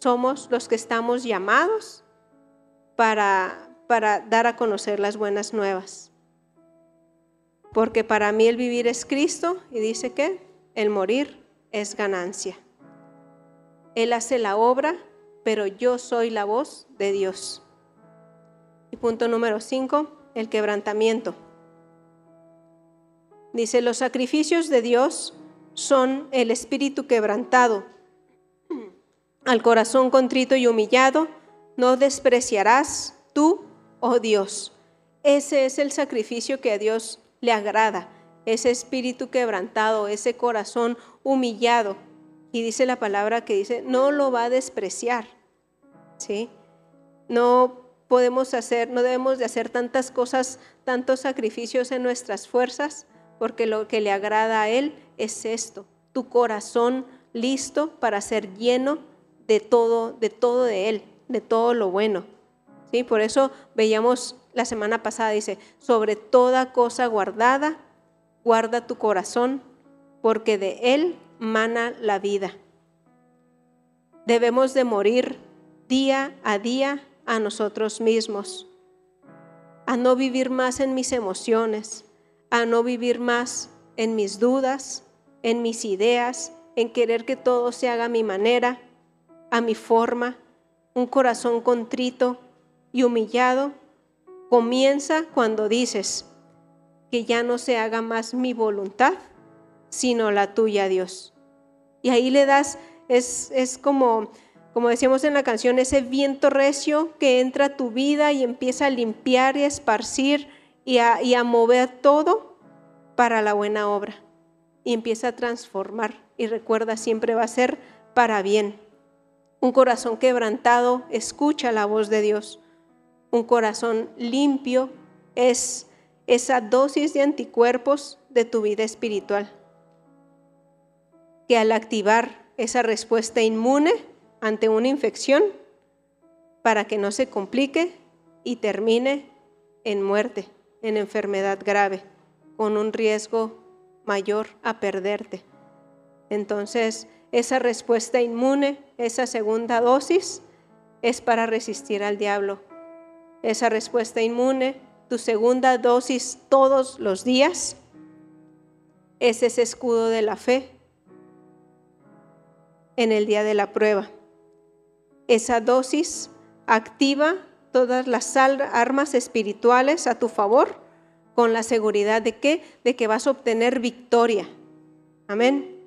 Somos los que estamos llamados para, para dar a conocer las buenas nuevas. Porque para mí el vivir es Cristo y dice que el morir es ganancia. Él hace la obra, pero yo soy la voz de Dios. Y punto número cinco, el quebrantamiento. Dice, los sacrificios de Dios son el espíritu quebrantado. Al corazón contrito y humillado, no despreciarás tú, oh Dios. Ese es el sacrificio que a Dios le agrada, ese espíritu quebrantado, ese corazón humillado. Y dice la palabra que dice, no lo va a despreciar. ¿Sí? No podemos hacer, no debemos de hacer tantas cosas, tantos sacrificios en nuestras fuerzas, porque lo que le agrada a Él es esto, tu corazón listo para ser lleno de todo, de todo de Él, de todo lo bueno. ¿Sí? Por eso veíamos la semana pasada, dice, sobre toda cosa guardada, guarda tu corazón, porque de Él mana la vida. Debemos de morir día a día a nosotros mismos, a no vivir más en mis emociones, a no vivir más en mis dudas, en mis ideas, en querer que todo se haga a mi manera, a mi forma, un corazón contrito y humillado, comienza cuando dices que ya no se haga más mi voluntad, sino la tuya, Dios. Y ahí le das, es, es como, como decíamos en la canción, ese viento recio que entra a tu vida y empieza a limpiar y a esparcir y a, y a mover todo para la buena obra. Y empieza a transformar. Y recuerda, siempre va a ser para bien. Un corazón quebrantado escucha la voz de Dios. Un corazón limpio es esa dosis de anticuerpos de tu vida espiritual. Que al activar esa respuesta inmune ante una infección, para que no se complique y termine en muerte, en enfermedad grave, con un riesgo mayor a perderte. Entonces, esa respuesta inmune, esa segunda dosis, es para resistir al diablo. Esa respuesta inmune, tu segunda dosis todos los días, es ese escudo de la fe en el día de la prueba. Esa dosis activa todas las armas espirituales a tu favor con la seguridad de que de que vas a obtener victoria. Amén.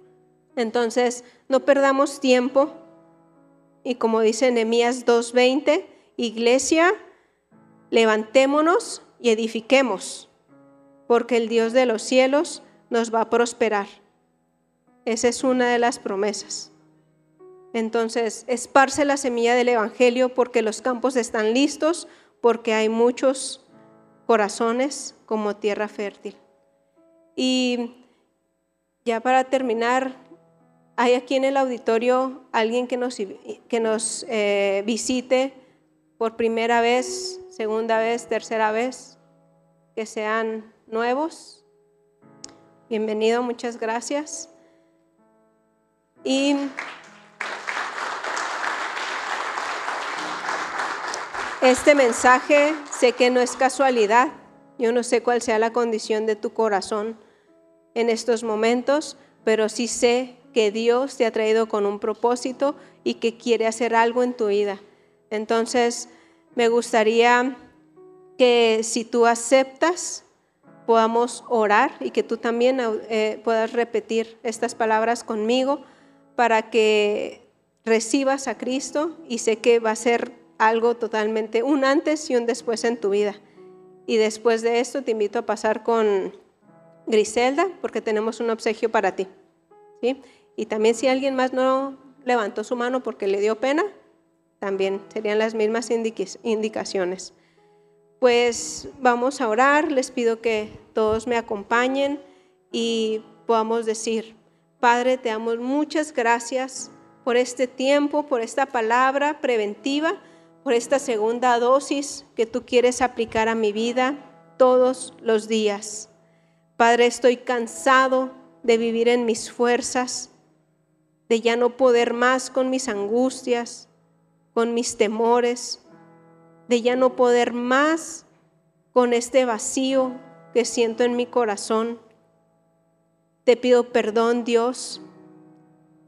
Entonces, no perdamos tiempo y como dice Nehemías 2:20, iglesia, levantémonos y edifiquemos, porque el Dios de los cielos nos va a prosperar. Esa es una de las promesas. Entonces, esparce la semilla del Evangelio porque los campos están listos, porque hay muchos corazones como tierra fértil. Y ya para terminar, hay aquí en el auditorio alguien que nos, que nos eh, visite por primera vez, segunda vez, tercera vez, que sean nuevos. Bienvenido, muchas gracias. Y este mensaje sé que no es casualidad. Yo no sé cuál sea la condición de tu corazón en estos momentos, pero sí sé que Dios te ha traído con un propósito y que quiere hacer algo en tu vida. Entonces, me gustaría que si tú aceptas, podamos orar y que tú también eh, puedas repetir estas palabras conmigo para que recibas a Cristo y sé que va a ser algo totalmente un antes y un después en tu vida. Y después de esto te invito a pasar con Griselda porque tenemos un obsequio para ti. ¿sí? Y también si alguien más no levantó su mano porque le dio pena, también serían las mismas indicaciones. Pues vamos a orar, les pido que todos me acompañen y podamos decir, Padre, te damos muchas gracias por este tiempo, por esta palabra preventiva, por esta segunda dosis que tú quieres aplicar a mi vida todos los días. Padre, estoy cansado de vivir en mis fuerzas, de ya no poder más con mis angustias, con mis temores, de ya no poder más con este vacío que siento en mi corazón. Te pido perdón, Dios,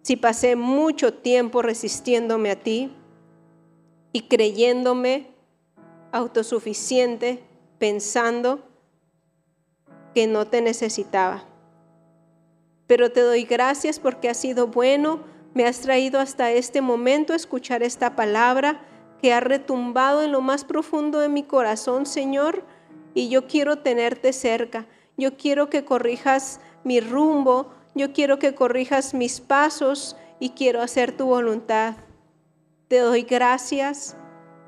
si pasé mucho tiempo resistiéndome a ti y creyéndome autosuficiente, pensando que no te necesitaba pero te doy gracias porque has sido bueno, me has traído hasta este momento a escuchar esta palabra que ha retumbado en lo más profundo de mi corazón, Señor, y yo quiero tenerte cerca. Yo quiero que corrijas mi rumbo, yo quiero que corrijas mis pasos y quiero hacer tu voluntad. Te doy gracias,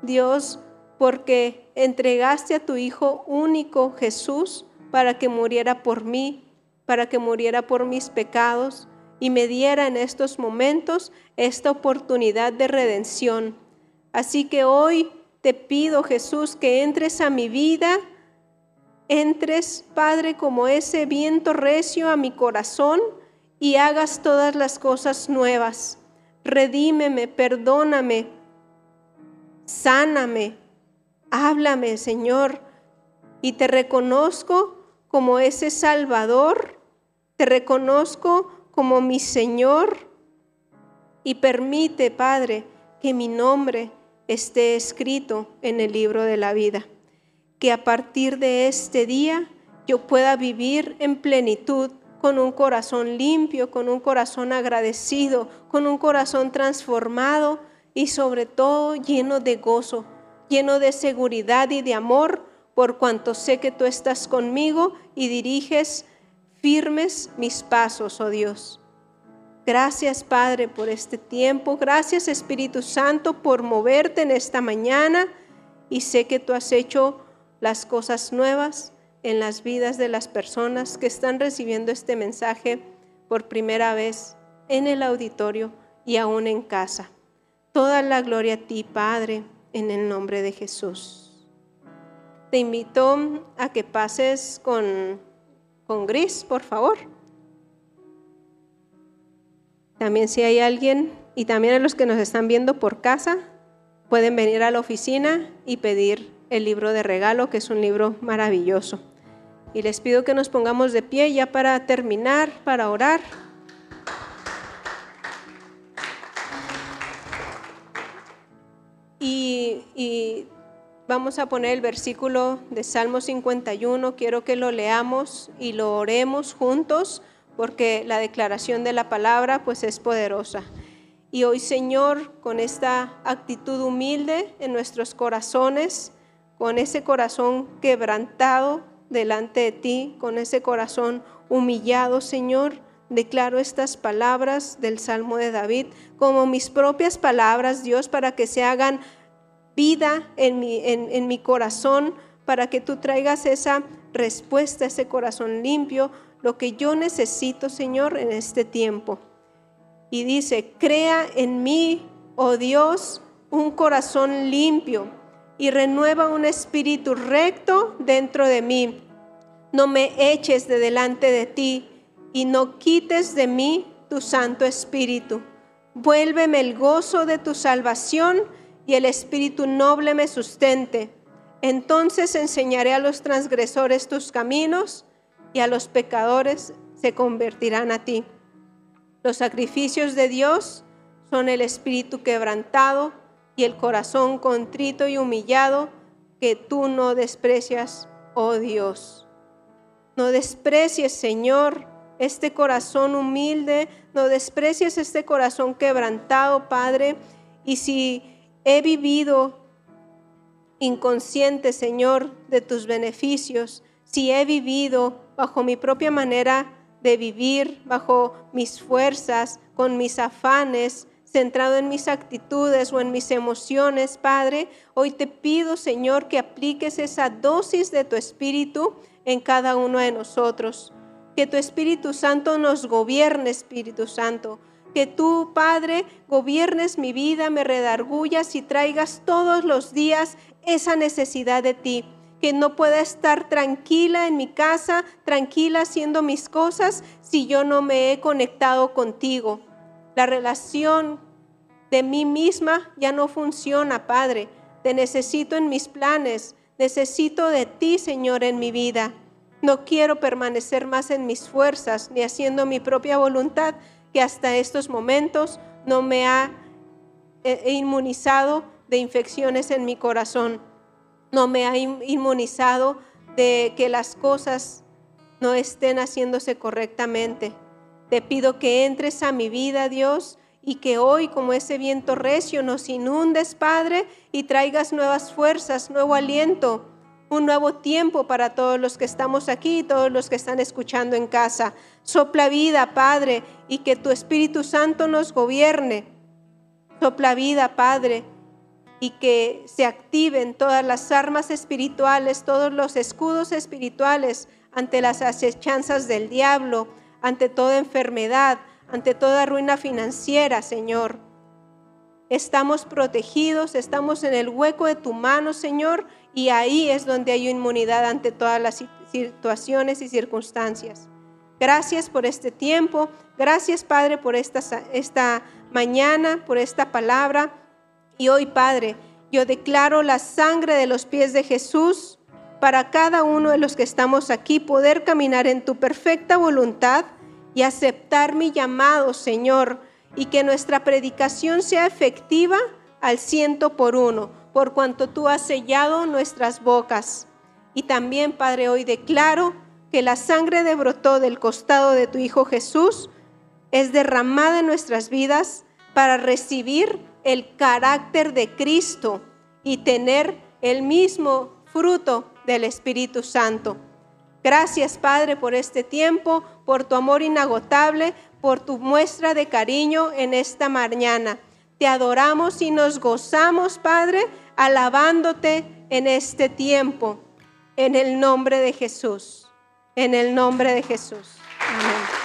Dios, porque entregaste a tu Hijo único, Jesús, para que muriera por mí para que muriera por mis pecados y me diera en estos momentos esta oportunidad de redención. Así que hoy te pido, Jesús, que entres a mi vida, entres, Padre, como ese viento recio a mi corazón y hagas todas las cosas nuevas. Redímeme, perdóname, sáname, háblame, Señor, y te reconozco como ese Salvador te reconozco como mi Señor y permite, Padre, que mi nombre esté escrito en el libro de la vida. Que a partir de este día yo pueda vivir en plenitud con un corazón limpio, con un corazón agradecido, con un corazón transformado y sobre todo lleno de gozo, lleno de seguridad y de amor, por cuanto sé que tú estás conmigo y diriges firmes mis pasos, oh Dios. Gracias, Padre, por este tiempo. Gracias, Espíritu Santo, por moverte en esta mañana. Y sé que tú has hecho las cosas nuevas en las vidas de las personas que están recibiendo este mensaje por primera vez en el auditorio y aún en casa. Toda la gloria a ti, Padre, en el nombre de Jesús. Te invito a que pases con, con Gris, por favor. También si hay alguien, y también a los que nos están viendo por casa, pueden venir a la oficina y pedir el libro de regalo, que es un libro maravilloso. Y les pido que nos pongamos de pie ya para terminar, para orar. Y, vamos a poner el versículo de Salmo 51. Quiero que lo leamos y lo oremos juntos porque la declaración de la palabra pues es poderosa. Y hoy Señor, con esta actitud humilde en nuestros corazones, con ese corazón quebrantado delante de ti, con ese corazón humillado, Señor, declaro estas palabras del Salmo de David como mis propias palabras, Dios, para que se hagan vida en mi, en, mi corazón, para que tú traigas esa respuesta, ese corazón limpio, lo que yo necesito, Señor, en este tiempo. Y dice, crea en mí, oh Dios, un corazón limpio y renueva un espíritu recto dentro de mí. No me eches de delante de ti y no quites de mí tu Santo Espíritu. Vuélveme el gozo de tu salvación y el espíritu noble me sustente. Entonces enseñaré a los transgresores tus caminos y a los pecadores se convertirán a ti. Los sacrificios de Dios son el espíritu quebrantado y el corazón contrito y humillado que tú no desprecias, oh Dios. No desprecies, Señor, este corazón humilde, no desprecies este corazón quebrantado, Padre. Y si he vivido inconsciente, Señor, de tus beneficios, si he vivido bajo mi propia manera de vivir, bajo mis fuerzas, con mis afanes, centrado en mis actitudes o en mis emociones, Padre, hoy te pido, Señor, que apliques esa dosis de tu Espíritu en cada uno de nosotros. Que tu Espíritu Santo nos gobierne, Espíritu Santo. Que tú, Padre, gobiernes mi vida, me redargullas y traigas todos los días esa necesidad de ti que no pueda estar tranquila en mi casa, tranquila haciendo mis cosas, si yo no me he conectado contigo. La relación de mí misma ya no funciona, Padre. Te necesito en mis planes, necesito de ti, Señor, en mi vida. No quiero permanecer más en mis fuerzas ni haciendo mi propia voluntad, que hasta estos momentos no me ha eh, inmunizado de infecciones en mi corazón no me ha inmunizado de que las cosas no estén haciéndose correctamente. Te pido que entres a mi vida, Dios, y que hoy, como ese viento recio, nos inundes, Padre, y traigas nuevas fuerzas, nuevo aliento, un nuevo tiempo para todos los que estamos aquí y todos los que están escuchando en casa. Sopla vida, Padre, y que tu Espíritu Santo nos gobierne. Sopla vida, Padre, y que se activen todas las armas espirituales, todos los escudos espirituales ante las acechanzas del diablo, ante toda enfermedad, ante toda ruina financiera, Señor. Estamos protegidos, estamos en el hueco de tu mano, Señor, y ahí es donde hay inmunidad ante todas las situaciones y circunstancias. Gracias por este tiempo, gracias Padre por esta, esta mañana, por esta palabra. Y hoy, Padre, yo declaro la sangre de los pies de Jesús para cada uno de los que estamos aquí, poder caminar en tu perfecta voluntad y aceptar mi llamado, Señor, y que nuestra predicación sea efectiva al ciento por uno, por cuanto tú has sellado nuestras bocas. Y también, Padre, hoy declaro que la sangre de brotó del costado de tu Hijo Jesús es derramada en nuestras vidas para recibir el carácter de Cristo y tener el mismo fruto del Espíritu Santo. Gracias Padre por este tiempo, por tu amor inagotable, por tu muestra de cariño en esta mañana. Te adoramos y nos gozamos, Padre, alabándote en este tiempo, en el nombre de Jesús, en el nombre de Jesús. Amén.